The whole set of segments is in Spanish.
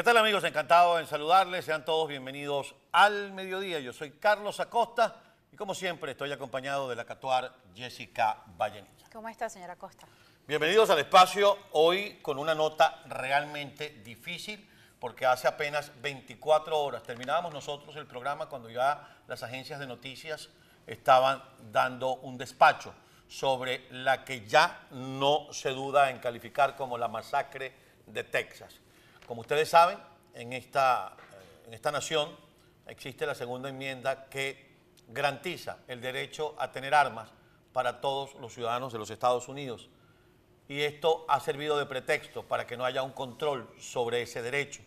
¿Qué tal amigos? Encantado en saludarles. Sean todos bienvenidos al mediodía. Yo soy Carlos Acosta y como siempre estoy acompañado de la catuar Jessica Vallenilla. ¿Cómo está, señora Acosta? Bienvenidos al espacio hoy con una nota realmente difícil porque hace apenas 24 horas terminábamos nosotros el programa cuando ya las agencias de noticias estaban dando un despacho sobre la que ya no se duda en calificar como la masacre de Texas. Como ustedes saben, en esta, eh, en esta nación existe la segunda enmienda que garantiza el derecho a tener armas para todos los ciudadanos de los Estados Unidos. Y esto ha servido de pretexto para que no haya un control sobre ese derecho.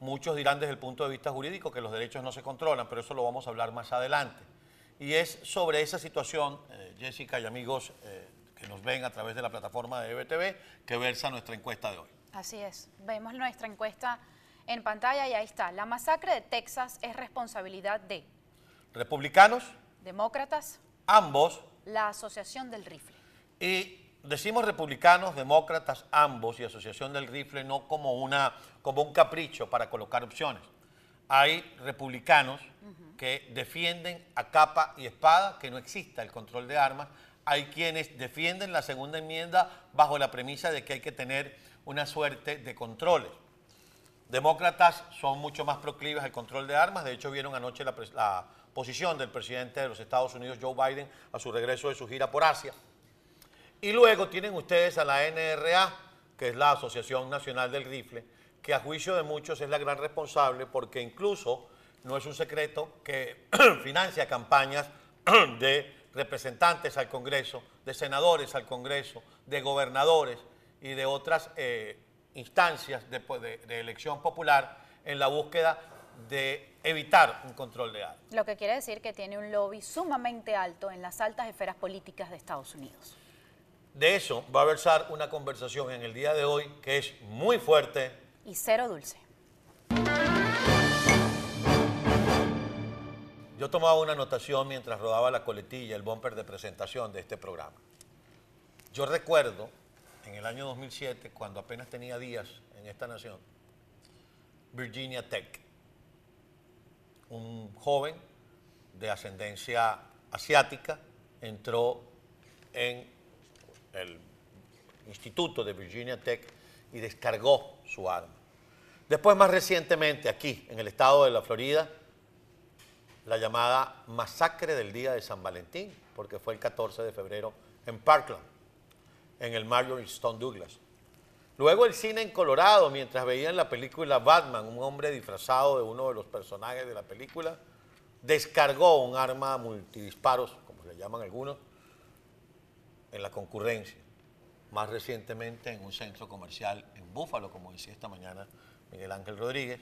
Muchos dirán desde el punto de vista jurídico que los derechos no se controlan, pero eso lo vamos a hablar más adelante. Y es sobre esa situación, eh, Jessica y amigos eh, que nos ven a través de la plataforma de EBTV, que versa nuestra encuesta de hoy. Así es. Vemos nuestra encuesta en pantalla y ahí está. La masacre de Texas es responsabilidad de Republicanos, demócratas, ambos, la Asociación del Rifle. y decimos republicanos, demócratas, ambos, y Asociación del Rifle no como, una, como un capricho para colocar opciones. Hay republicanos que defienden a capa y espada que no exista el control de armas. Hay quienes defienden la segunda enmienda bajo la premisa de que hay que tener una suerte de controles. Demócratas son mucho más proclives al control de armas. De hecho, vieron anoche la, la posición del presidente de los Estados Unidos, Joe Biden, a su regreso de su gira por Asia. Y luego tienen ustedes a la NRA, que es la Asociación Nacional del Rifle, que a juicio de muchos es la gran responsable porque incluso no es un secreto que financia campañas de representantes al Congreso, de senadores al Congreso, de gobernadores y de otras eh, instancias de, de- de elección popular en la búsqueda de evitar un control de armas. Lo que quiere decir que tiene un lobby sumamente alto en las altas esferas políticas de Estados Unidos. De eso va a versar una conversación en el día de hoy que es muy fuerte, Y cero dulce. Yo tomaba una anotación mientras rodaba la coletilla, el bumper de presentación de este programa. Yo recuerdo en el año 2007, cuando apenas tenía días en esta nación, Virginia Tech, un joven de ascendencia asiática entró en el instituto de Virginia Tech y descargó su arma. Después, más recientemente, aquí, en el estado de la Florida, la llamada masacre del día de San Valentín, porque fue el 14 de febrero en Parkland, en el Marjorie Stone Douglas. Luego el cine en Colorado, mientras veían la película Batman, un hombre disfrazado de uno de los personajes de la película, descargó un arma multidisparos, como le llaman algunos, en la concurrencia. Más recientemente en un centro comercial en Búfalo, como decía esta mañana Miguel Ángel Rodríguez.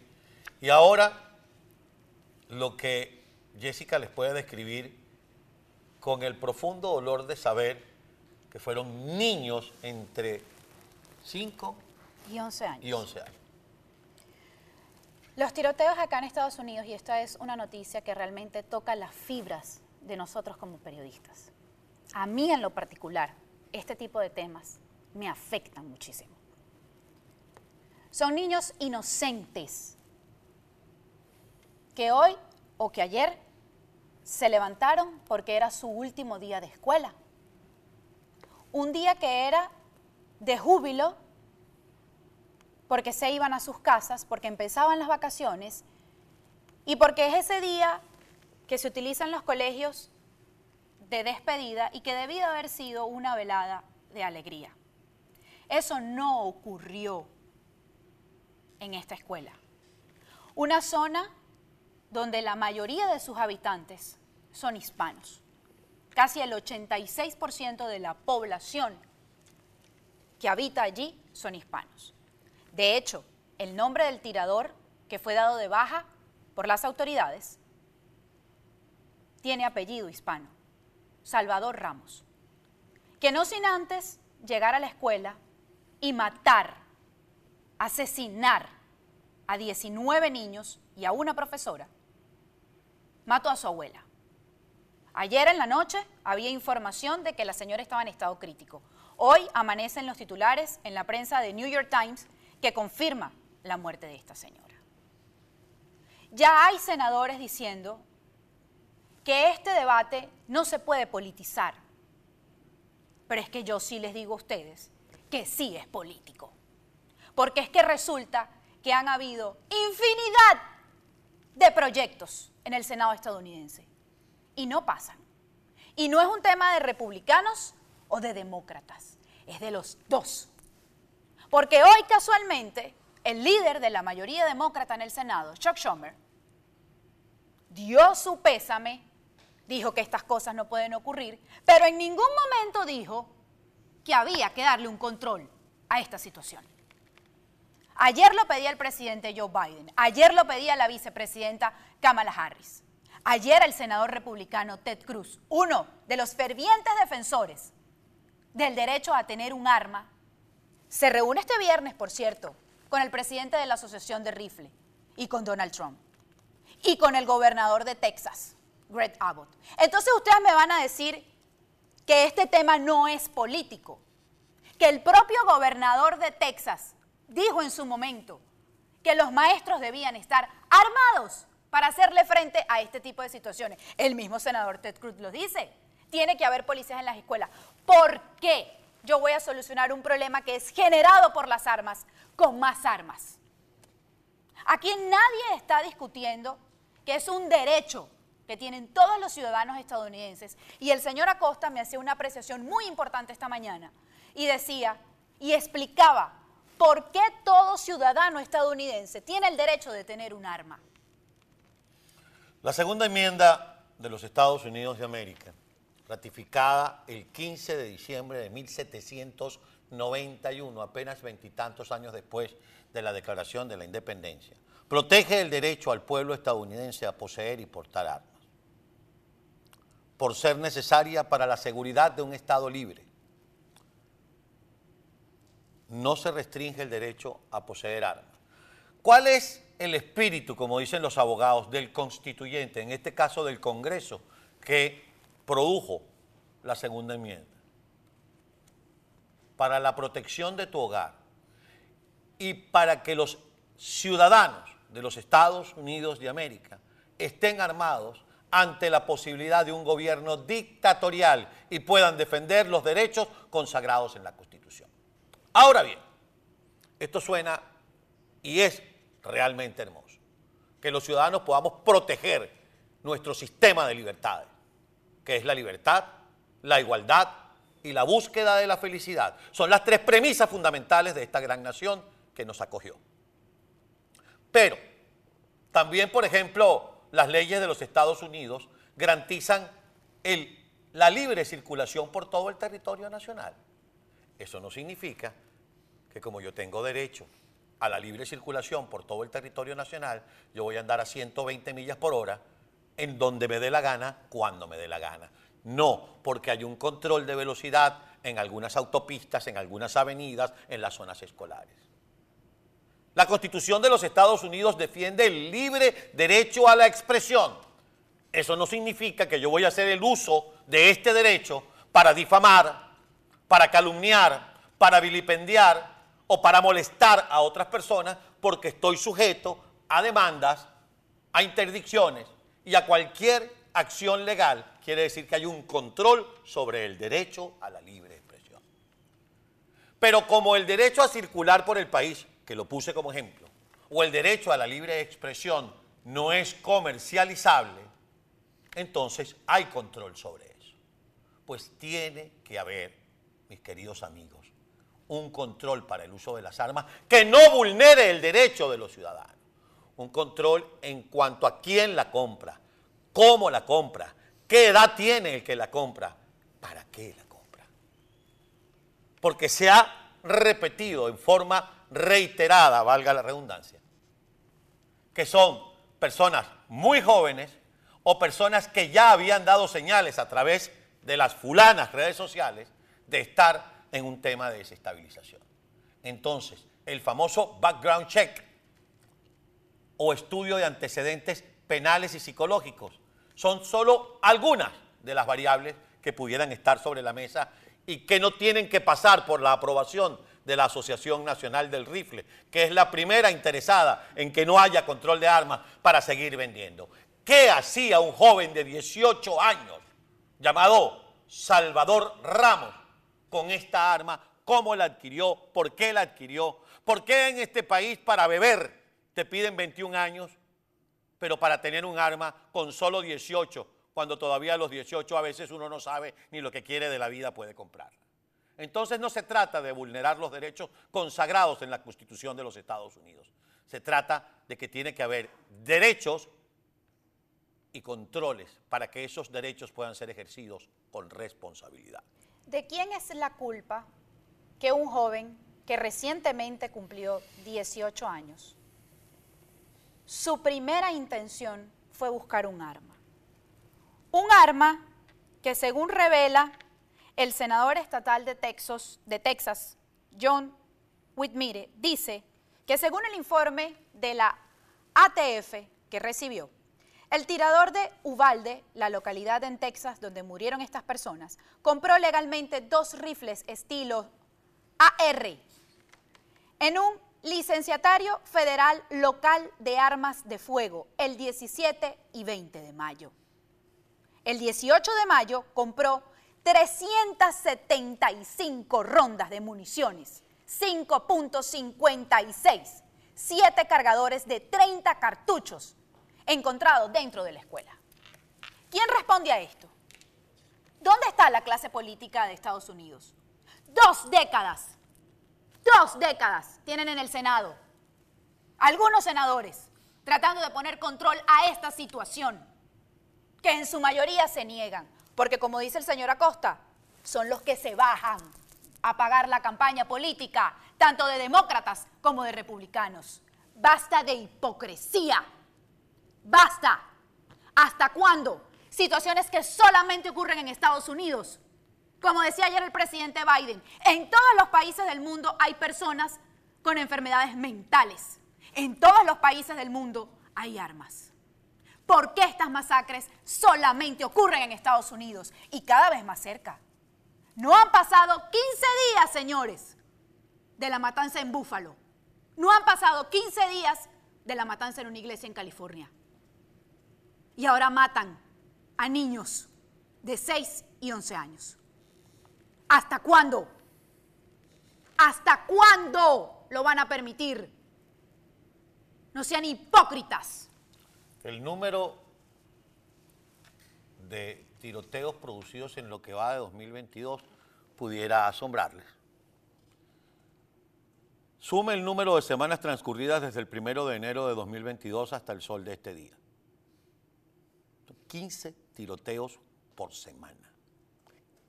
Y ahora lo que Jessica les puede describir con el profundo dolor de saber que fueron niños entre 5 Y 11 años. y 11 años. Los tiroteos acá en Estados Unidos, y esta es una noticia que realmente toca las fibras de nosotros como periodistas. A mí en lo particular, este tipo de temas me afectan muchísimo. Son niños inocentes que hoy o que ayer se levantaron porque era su último día de escuela. Un día que era de júbilo porque se iban a sus casas, porque empezaban las vacaciones y porque es ese día que se utiliza en los colegios de despedida y que debía haber sido una velada de alegría. Eso no ocurrió en esta escuela. Una zona donde la mayoría de sus habitantes son hispanos. Casi el 86% de la población que habita allí son hispanos. De hecho, el nombre del tirador que fue dado de baja por las autoridades tiene apellido hispano, Salvador Ramos, que no sin antes llegar a la escuela y matar, asesinar a 19 niños y a una profesora, mató a su abuela. Ayer en la noche había información de que la señora estaba en estado crítico. Hoy amanecen los titulares en la prensa de New York Times que confirma la muerte de esta señora. Ya hay senadores diciendo que este debate no se puede politizar, pero es que yo sí les digo a ustedes que sí es político, porque es que resulta que han habido infinidad de proyectos en el Senado estadounidense y no pasan. Y no es un tema de republicanos o de demócratas, es de los dos. Porque hoy casualmente el líder de la mayoría demócrata en el Senado, Chuck Schumer, dio su pésame, dijo que estas cosas no pueden ocurrir, pero en ningún momento dijo que había que darle un control a esta situación. Ayer lo pedía el presidente Joe Biden, ayer lo pedía la vicepresidenta Kamala Harris, ayer el senador republicano Ted Cruz, uno de los fervientes defensores del derecho a tener un arma, se reúne este viernes, por cierto, con el presidente de la Asociación de Rifle y con Donald Trump y con el gobernador de Texas, Greg Abbott. Entonces ustedes me van a decir que este tema no es político, que el propio gobernador de Texas dijo en su momento que los maestros debían estar armados para hacerle frente a este tipo de situaciones. El mismo senador Ted Cruz lo dice. Tiene que haber policías en las escuelas. ¿Por qué yo voy a solucionar un problema que es generado por las armas con más armas? Aquí nadie está discutiendo que es un derecho que tienen todos los ciudadanos estadounidenses. Y el señor Acosta me hacía una apreciación muy importante esta mañana y decía y explicaba por qué todo ciudadano estadounidense tiene el derecho de tener un arma. La segunda enmienda de los Estados Unidos de América, ratificada el 15 de diciembre de 1791, apenas veintitantos años después de la declaración de la independencia, protege el derecho al pueblo estadounidense a poseer y portar armas, por ser necesaria para la seguridad de un Estado libre. No se restringe el derecho a poseer armas. ¿Cuál es el espíritu, como dicen los abogados, del constituyente, en este caso del Congreso, que produjo la segunda enmienda? Para la protección de tu hogar y para que los ciudadanos de los Estados Unidos de América estén armados ante la posibilidad de un gobierno dictatorial y puedan defender los derechos consagrados en la Constitución. Ahora bien, esto suena y es realmente hermoso, que los ciudadanos podamos proteger nuestro sistema de libertades, que es la libertad, la igualdad y la búsqueda de la felicidad. Son las tres premisas fundamentales de esta gran nación que nos acogió. Pero también, por ejemplo, las leyes de los Estados Unidos garantizan la libre circulación por todo el territorio nacional. Eso no significa que como yo tengo derecho a la libre circulación por todo el territorio nacional, yo voy a andar a 120 millas por hora en donde me dé la gana, cuando me dé la gana. No, porque hay un control de velocidad en algunas autopistas, en algunas avenidas, en las zonas escolares. La Constitución de los Estados Unidos defiende el libre derecho a la expresión. Eso no significa que yo voy a hacer el uso de este derecho para difamar, para calumniar, para vilipendiar o para molestar a otras personas porque estoy sujeto a demandas, a interdicciones y a cualquier acción legal. Quiere decir que hay un control sobre el derecho a la libre expresión. Pero como el derecho a circular por el país que lo puse como ejemplo, o el derecho a la libre expresión no es comercializable, entonces hay control sobre eso. Pues tiene que haber, mis queridos amigos, un control para el uso de las armas que no vulnere el derecho de los ciudadanos. Un control en cuanto a quién la compra, cómo la compra, qué edad tiene el que la compra, para qué la compra. Porque se ha repetido en forma reiterada, valga la redundancia, que son personas muy jóvenes o personas que ya habían dado señales a través de las fulanas redes sociales de estar en un tema de desestabilización. Entonces, el famoso background check o estudio de antecedentes penales y psicológicos son solo algunas de las variables que pudieran estar sobre la mesa y que no tienen que pasar por la aprobación de la Asociación Nacional del Rifle, que es la primera interesada en que no haya control de armas para seguir vendiendo. ¿Qué hacía un joven de 18 años llamado Salvador Ramos con esta arma? ¿Cómo la adquirió? ¿Por qué la adquirió? ¿Por qué en este país para beber te piden 21 años, pero para tener un arma con solo 18, cuando todavía a los 18 a veces uno no sabe ni lo que quiere de la vida puede comprar? Entonces no se trata de vulnerar los derechos consagrados en la Constitución de los Estados Unidos. Se trata de que tiene que haber derechos y controles para que esos derechos puedan ser ejercidos con responsabilidad. ¿De quién es la culpa que un joven que recientemente cumplió 18 años, su primera intención fue buscar un arma? Un arma que según revela el senador estatal de Texas, de Texas John Whitmire, dice que según el informe de la ATF que recibió, el tirador de Uvalde, la localidad en Texas donde murieron estas personas, compró legalmente dos rifles estilo AR en un licenciatario federal local de armas de fuego el 17 y 20 de mayo. El 18 de mayo compró 375 rondas de municiones, 5.56, 7 cargadores de 30 cartuchos encontrados dentro de la escuela. ¿Quién responde a esto? ¿Dónde está la clase política de Estados Unidos? Dos décadas, dos décadas tienen en el Senado algunos senadores tratando de poner control a esta situación, que en su mayoría se niegan, porque como dice el señor Acosta, son los que se bajan a pagar la campaña política, tanto de demócratas como de republicanos. Basta de hipocresía. Basta. ¿Hasta cuándo? Situaciones que solamente ocurren en Estados Unidos. Como decía ayer el presidente Biden, en todos los países del mundo hay personas con enfermedades mentales. En todos los países del mundo hay armas. ¿Por qué estas masacres solamente ocurren en Estados Unidos y cada vez más cerca? No han pasado 15 días, señores, de la matanza en Búfalo. No han pasado 15 días de la matanza en una iglesia en California y ahora matan a niños de 6 y 11 años. ¿Hasta cuándo? ¿Hasta cuándo lo van a permitir? No sean hipócritas. El número de tiroteos producidos en lo que va de 2022 pudiera asombrarles. Sume el número de semanas transcurridas desde el primero de enero de 2022 hasta el sol de este día. 15 tiroteos por semana.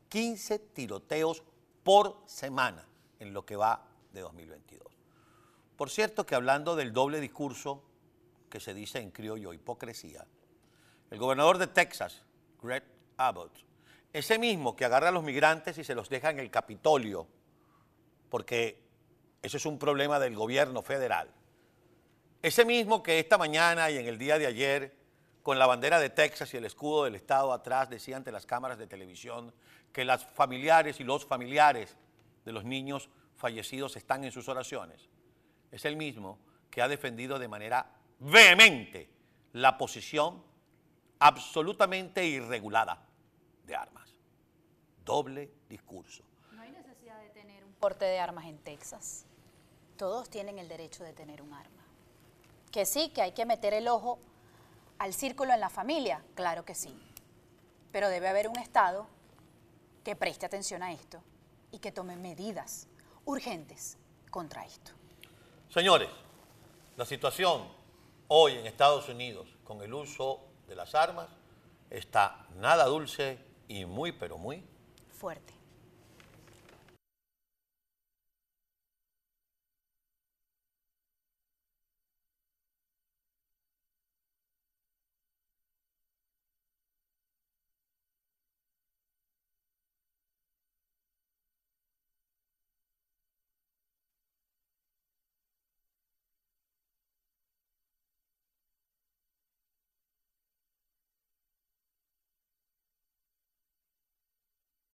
15 tiroteos por semana en lo que va de 2022. Por cierto que hablando del doble discurso que se dice en criollo hipocresía, el gobernador de Texas, Greg Abbott, ese mismo que agarra a los migrantes y se los deja en el Capitolio, porque eso es un problema del gobierno federal, ese mismo que esta mañana y en el día de ayer con la bandera de Texas y el escudo del Estado atrás, decía ante las cámaras de televisión que las familiares y los familiares de los niños fallecidos están en sus oraciones. Es el mismo que ha defendido de manera vehemente la posición absolutamente irregulada de armas. Doble discurso. No hay necesidad de tener un porte de armas en Texas. Todos tienen el derecho de tener un arma. Que sí, que hay que meter el ojo al círculo en la familia? Claro que sí. Pero debe haber un Estado que preste atención a esto y que tome medidas urgentes contra esto. Señores, la situación hoy en Estados Unidos con el uso de las armas está nada dulce y muy, pero muy fuerte.